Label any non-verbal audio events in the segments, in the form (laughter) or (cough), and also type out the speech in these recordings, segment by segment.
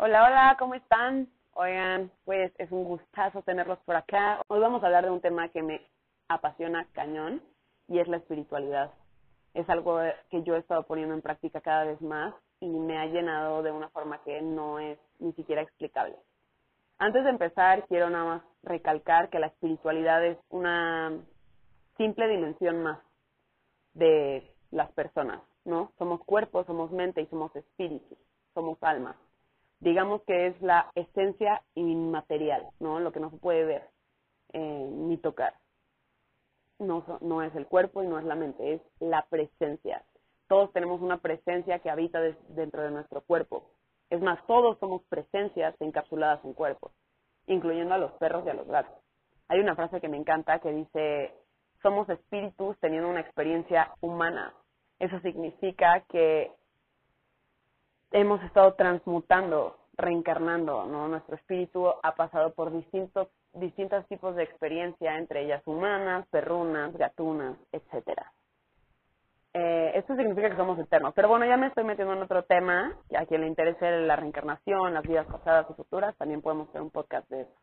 Hola, hola, ¿cómo están? Oigan, pues es un gustazo tenerlos por acá. Hoy vamos a hablar de un tema que me apasiona cañón y es la espiritualidad. Es algo que yo he estado poniendo en práctica cada vez más y me ha llenado de una forma que no es ni siquiera explicable. Antes de empezar, quiero nada más recalcar que la espiritualidad es una simple dimensión más de las personas, ¿no? Somos cuerpo, somos mente y somos espíritu, somos alma. Digamos que es la esencia inmaterial, ¿no? Lo que no se puede ver eh, ni tocar. No, es el cuerpo y no es la mente, es la presencia. Todos tenemos una presencia que habita dentro de nuestro cuerpo. Es más, todos somos presencias encapsuladas en cuerpos, incluyendo a los perros y a los gatos. Hay una frase que me encanta que dice, somos espíritus teniendo una experiencia humana. Eso significa que hemos estado transmutando, reencarnando, ¿no? Nuestro espíritu ha pasado por distintos, distintos tipos de experiencia, entre ellas humanas, perrunas, gatunas, etcétera. Eh, esto significa que somos eternos. Pero bueno, ya me estoy metiendo en otro tema. A quien le interese la reencarnación, las vidas pasadas y futuras, también podemos hacer un podcast de eso.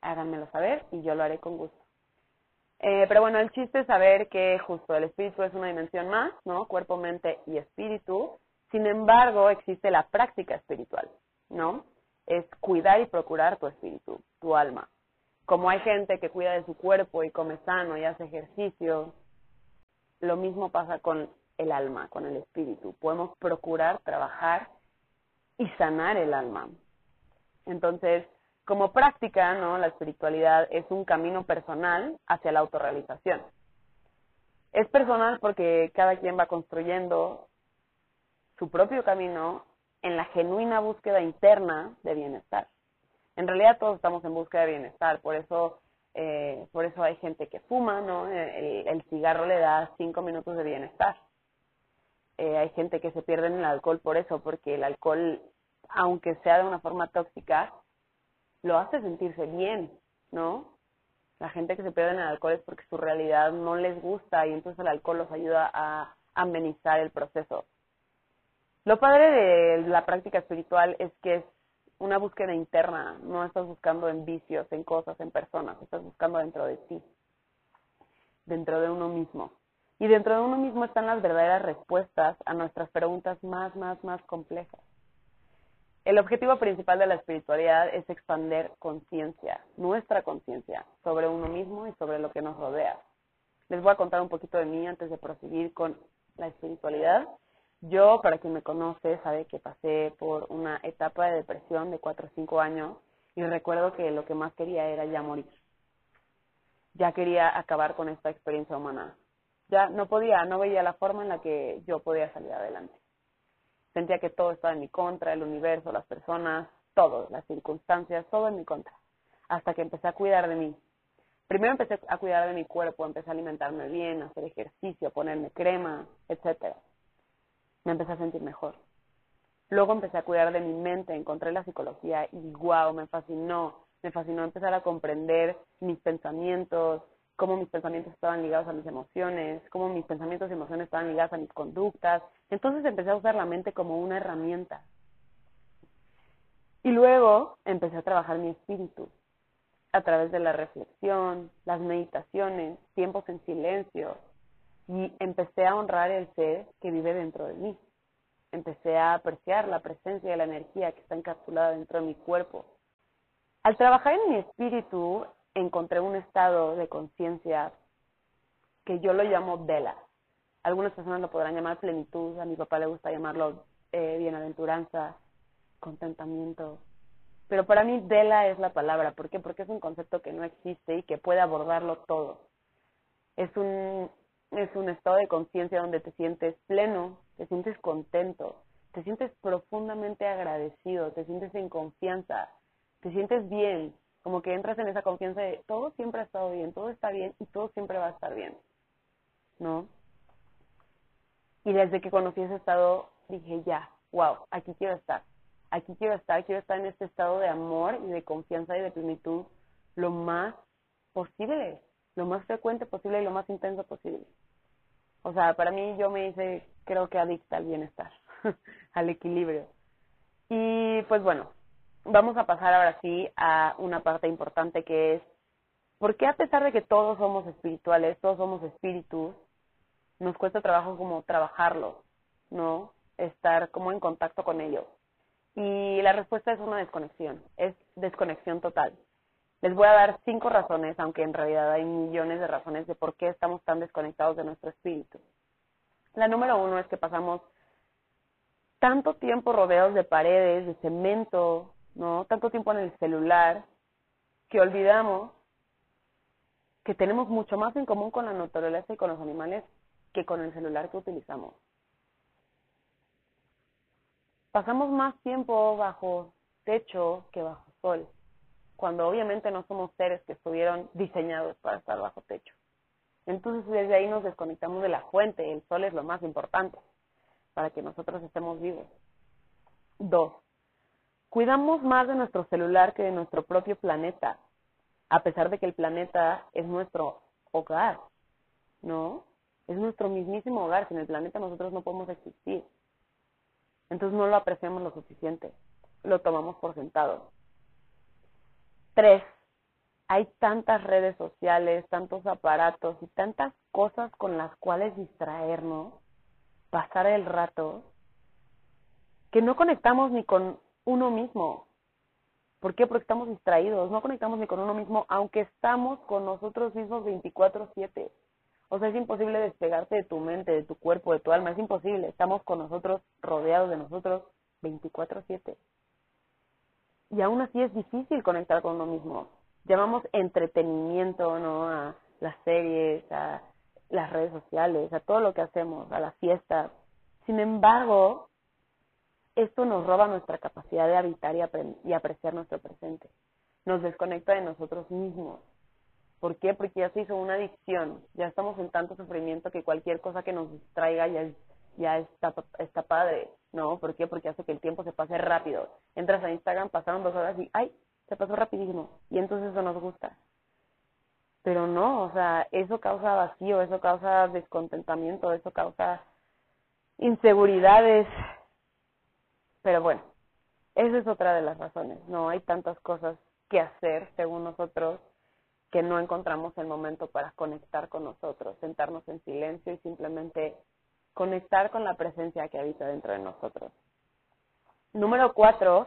Háganmelo saber y yo lo haré con gusto. Eh, pero bueno, el chiste es saber que justo el espíritu es una dimensión más, ¿no? Cuerpo, mente y espíritu. Sin embargo, existe la práctica espiritual, ¿no? Es cuidar y procurar tu espíritu, tu alma. Como hay gente que cuida de su cuerpo y come sano y hace ejercicio, lo mismo pasa con el alma, con el espíritu. Podemos procurar trabajar y sanar el alma. Entonces, como práctica, ¿no? La espiritualidad es un camino personal hacia la autorrealización. Es personal porque cada quien va construyendo su propio camino en la genuina búsqueda interna de bienestar. En realidad todos estamos en búsqueda de bienestar, por eso, eh, por eso hay gente que fuma, ¿no? El, cigarro le da cinco minutos de bienestar. Eh, hay gente que se pierde en el alcohol por eso, porque el alcohol, aunque sea de una forma tóxica, lo hace sentirse bien, ¿no? La gente que se pierde en el alcohol es porque su realidad no les gusta y entonces el alcohol los ayuda a amenizar el proceso. Lo padre de la práctica espiritual es que es una búsqueda interna, no estás buscando en vicios, en cosas, en personas, estás buscando dentro de ti, dentro de uno mismo. Y dentro de uno mismo están las verdaderas respuestas a nuestras preguntas más, más, más complejas. El objetivo principal de la espiritualidad es expander conciencia, nuestra conciencia, sobre uno mismo y sobre lo que nos rodea. Les voy a contar un poquito de mí antes de proseguir con la espiritualidad. Yo, para quien me conoce, sabe que pasé por una etapa de depresión de 4 o 5 años y recuerdo que lo que más quería era ya morir. Ya quería acabar con esta experiencia humana. Ya no podía, no veía la forma en la que yo podía salir adelante. Sentía que todo estaba en mi contra, el universo, las personas, todo, las circunstancias, todo en mi contra. Hasta que empecé a cuidar de mí. Primero empecé a cuidar de mi cuerpo, empecé a alimentarme bien, a hacer ejercicio, a ponerme crema, etcétera me empecé a sentir mejor. Luego empecé a cuidar de mi mente, encontré la psicología y wow, me fascinó. Me fascinó empezar a comprender mis pensamientos, cómo mis pensamientos estaban ligados a mis emociones, cómo mis pensamientos y emociones estaban ligadas a mis conductas. Entonces empecé a usar la mente como una herramienta. Y luego empecé a trabajar mi espíritu a través de la reflexión, las meditaciones, tiempos en silencio, y empecé a honrar el ser que vive dentro de mí. Empecé a apreciar la presencia de la energía que está encapsulada dentro de mi cuerpo. Al trabajar en mi espíritu, encontré un estado de conciencia que yo lo llamo Vela. Algunas personas lo podrán llamar plenitud, a mi papá le gusta llamarlo eh, bienaventuranza, contentamiento. Pero para mí Vela es la palabra. ¿Por qué? Porque es un concepto que no existe y que puede abordarlo todo. Es un es un estado de conciencia donde te sientes pleno, te sientes contento, te sientes profundamente agradecido, te sientes en confianza, te sientes bien, como que entras en esa confianza de todo siempre ha estado bien, todo está bien y todo siempre va a estar bien, ¿no? Y desde que conocí ese estado dije, ya, wow, aquí quiero estar, aquí quiero estar, quiero estar en este estado de amor y de confianza y de plenitud lo más posible, lo más frecuente posible y lo más intenso posible. O sea, para mí yo me hice, creo que adicta al bienestar, (laughs) al equilibrio. Y pues bueno, vamos a pasar ahora sí a una parte importante que es, ¿por qué a pesar de que todos somos espirituales, todos somos espíritus, nos cuesta trabajo como trabajarlo, ¿no? Estar como en contacto con ellos. Y la respuesta es una desconexión, es desconexión total. Les voy a dar cinco razones, aunque en realidad hay millones de razones de por qué estamos tan desconectados de nuestro espíritu. La número uno es que pasamos tanto tiempo rodeados de paredes, de cemento, ¿no? Tanto tiempo en el celular, que olvidamos que tenemos mucho más en común con la naturaleza y con los animales que con el celular que utilizamos. Pasamos más tiempo bajo techo que bajo sol, cuando obviamente no somos seres que estuvieron diseñados para estar bajo techo. Entonces desde ahí nos desconectamos de la fuente, el sol es lo más importante para que nosotros estemos vivos. Dos, cuidamos más de nuestro celular que de nuestro propio planeta, a pesar de que el planeta es nuestro hogar, ¿no? Es nuestro mismísimo hogar, sin el planeta nosotros no podemos existir. Entonces no lo apreciamos lo suficiente, lo tomamos por sentado. Tres, hay tantas redes sociales, tantos aparatos y tantas cosas con las cuales distraernos, pasar el rato, que no conectamos ni con uno mismo. ¿Por qué? Porque estamos distraídos, no conectamos ni con uno mismo, aunque estamos con nosotros mismos 24/7. O sea, es imposible despegarte de tu mente, de tu cuerpo, de tu alma, es imposible. Estamos con nosotros, rodeados de nosotros 24/7. Y aún así es difícil conectar con uno mismo. Llamamos entretenimiento, ¿no? A las series, a las redes sociales, a todo lo que hacemos, a las fiestas. Sin embargo, esto nos roba nuestra capacidad de habitar y, apreciar nuestro presente. Nos desconecta de nosotros mismos. ¿Por qué? Porque ya se hizo una adicción. Ya estamos en tanto sufrimiento que cualquier cosa que nos distraiga ya, ya está, está padre. ¿No? ¿Por qué? Porque hace que el tiempo se pase rápido. Entras a Instagram, pasaron dos horas y ¡ay! Se pasó rapidísimo. Y entonces eso nos gusta. Pero no, o sea, eso causa vacío, eso causa descontentamiento, eso causa inseguridades, pero bueno, esa es otra de las razones. No hay tantas cosas que hacer, según nosotros, que no encontramos el momento para conectar con nosotros, sentarnos en silencio y simplemente conectar con la presencia que habita dentro de nosotros. Número cuatro,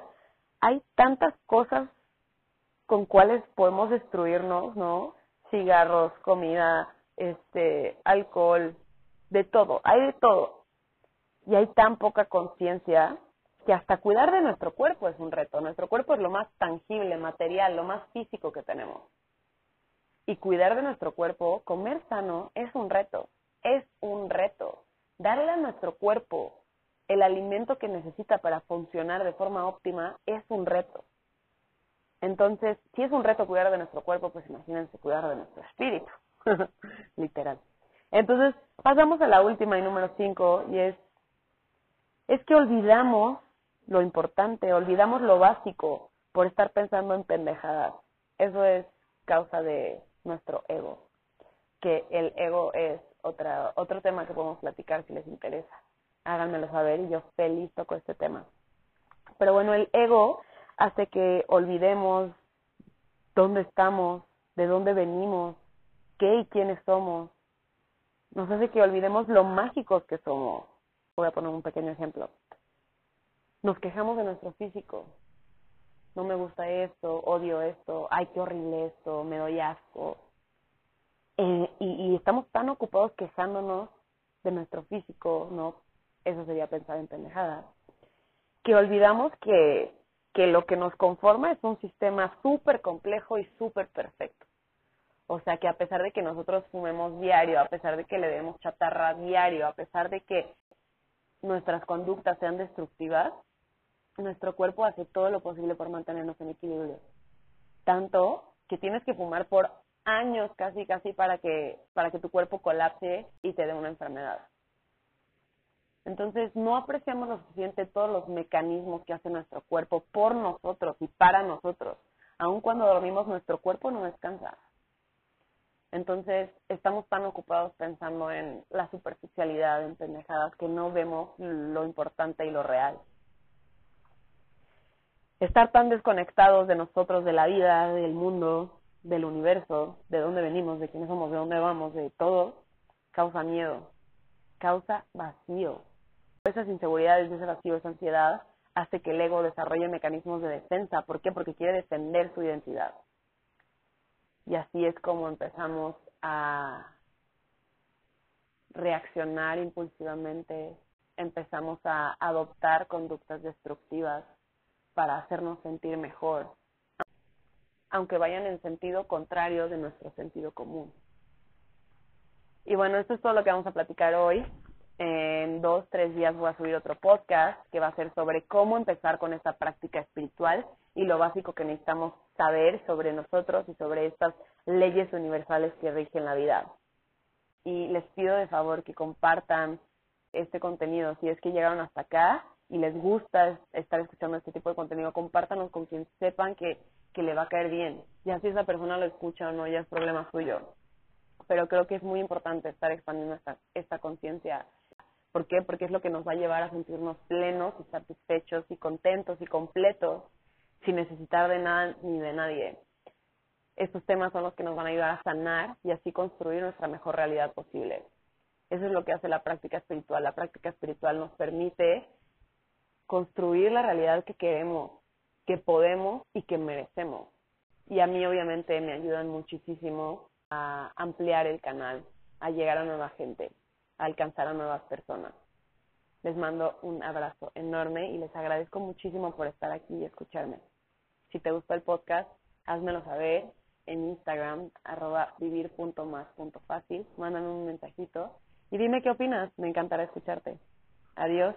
hay tantas cosas con cuales podemos destruirnos, ¿no? Cigarros, comida, este, alcohol, de todo, hay de todo. Y hay tan poca conciencia que hasta cuidar de nuestro cuerpo es un reto. Nuestro cuerpo es lo más tangible, material, lo más físico que tenemos. Y cuidar de nuestro cuerpo, comer sano, es un reto. Es un reto. Darle a nuestro cuerpo el alimento que necesita para funcionar de forma óptima es un reto. Entonces, si es un reto cuidar de nuestro cuerpo, pues imagínense cuidar de nuestro espíritu. (laughs) Literal. Entonces, pasamos a la última y número cinco, y es, es que olvidamos lo importante, olvidamos lo básico por estar pensando en pendejadas. Eso es causa de nuestro ego, que el ego es otra, otro tema que podemos platicar si les interesa. Háganmelo saber y yo feliz toco este tema. Pero bueno, el ego hace que olvidemos dónde estamos, de dónde venimos, qué y quiénes somos. Nos hace que olvidemos lo mágicos que somos. Voy a poner un pequeño ejemplo nos quejamos de nuestro físico. No me gusta esto, odio esto, ay, qué horrible esto, me doy asco. Eh, y, y estamos tan ocupados quejándonos de nuestro físico, ¿no? Eso sería pensar en pendejadas. Que olvidamos que, que lo que nos conforma es un sistema súper complejo y súper perfecto. O sea que a pesar de que nosotros fumemos diario, a pesar de que le demos chatarra diario, a pesar de que nuestras conductas sean destructivas, nuestro cuerpo hace todo lo posible por mantenernos en equilibrio. Tanto que tienes que fumar por años casi casi para que para que tu cuerpo colapse y te dé una enfermedad. Entonces, no apreciamos lo suficiente todos los mecanismos que hace nuestro cuerpo por nosotros y para nosotros. Aun cuando dormimos, nuestro cuerpo no descansa. Entonces, estamos tan ocupados pensando en la superficialidad, en pendejadas, que no vemos lo importante y lo real. estar tan desconectados de nosotros, de la vida, del mundo, del universo, de dónde venimos, de quiénes somos, de dónde vamos, de todo, causa miedo, causa vacío. Esas inseguridades, ese vacío, esa ansiedad, hace que el ego desarrolle mecanismos de defensa. ¿Por qué? Porque quiere defender su identidad. Y así es como empezamos a reaccionar impulsivamente, empezamos a adoptar conductas destructivas para hacernos sentir mejor, aunque vayan en sentido contrario de nuestro sentido común. Y bueno, esto es todo lo que vamos a platicar hoy. En dos, tres días voy a subir otro podcast que va a ser sobre cómo empezar con esta práctica espiritual y lo básico que necesitamos saber sobre nosotros y sobre estas leyes universales que rigen la vida. Y les pido de favor que compartan este contenido. Si es que llegaron hasta acá y les gusta estar escuchando este tipo de contenido, compártanos con quien sepan que, que le va a caer bien. Ya si esa persona lo escucha o no, ya es problema suyo. Pero creo que es muy importante estar expandiendo esta, esta conciencia ¿Por qué? Porque es lo que nos va a llevar a sentirnos plenos y satisfechos y contentos y completos sin necesitar de nada ni de nadie. Estos temas son los que nos van a ayudar a sanar y así construir nuestra mejor realidad posible. Eso es lo que hace la práctica espiritual. La práctica espiritual nos permite construir la realidad que queremos, que podemos y que merecemos. Y a mí obviamente me ayudan muchísimo a ampliar el canal, a llegar a nueva gente alcanzar a nuevas personas. Les mando un abrazo enorme y les agradezco muchísimo por estar aquí y escucharme. Si te gustó el podcast, házmelo saber en Instagram, arroba vivir.más.fácil. Mándame un mensajito y dime qué opinas. Me encantará escucharte. Adiós.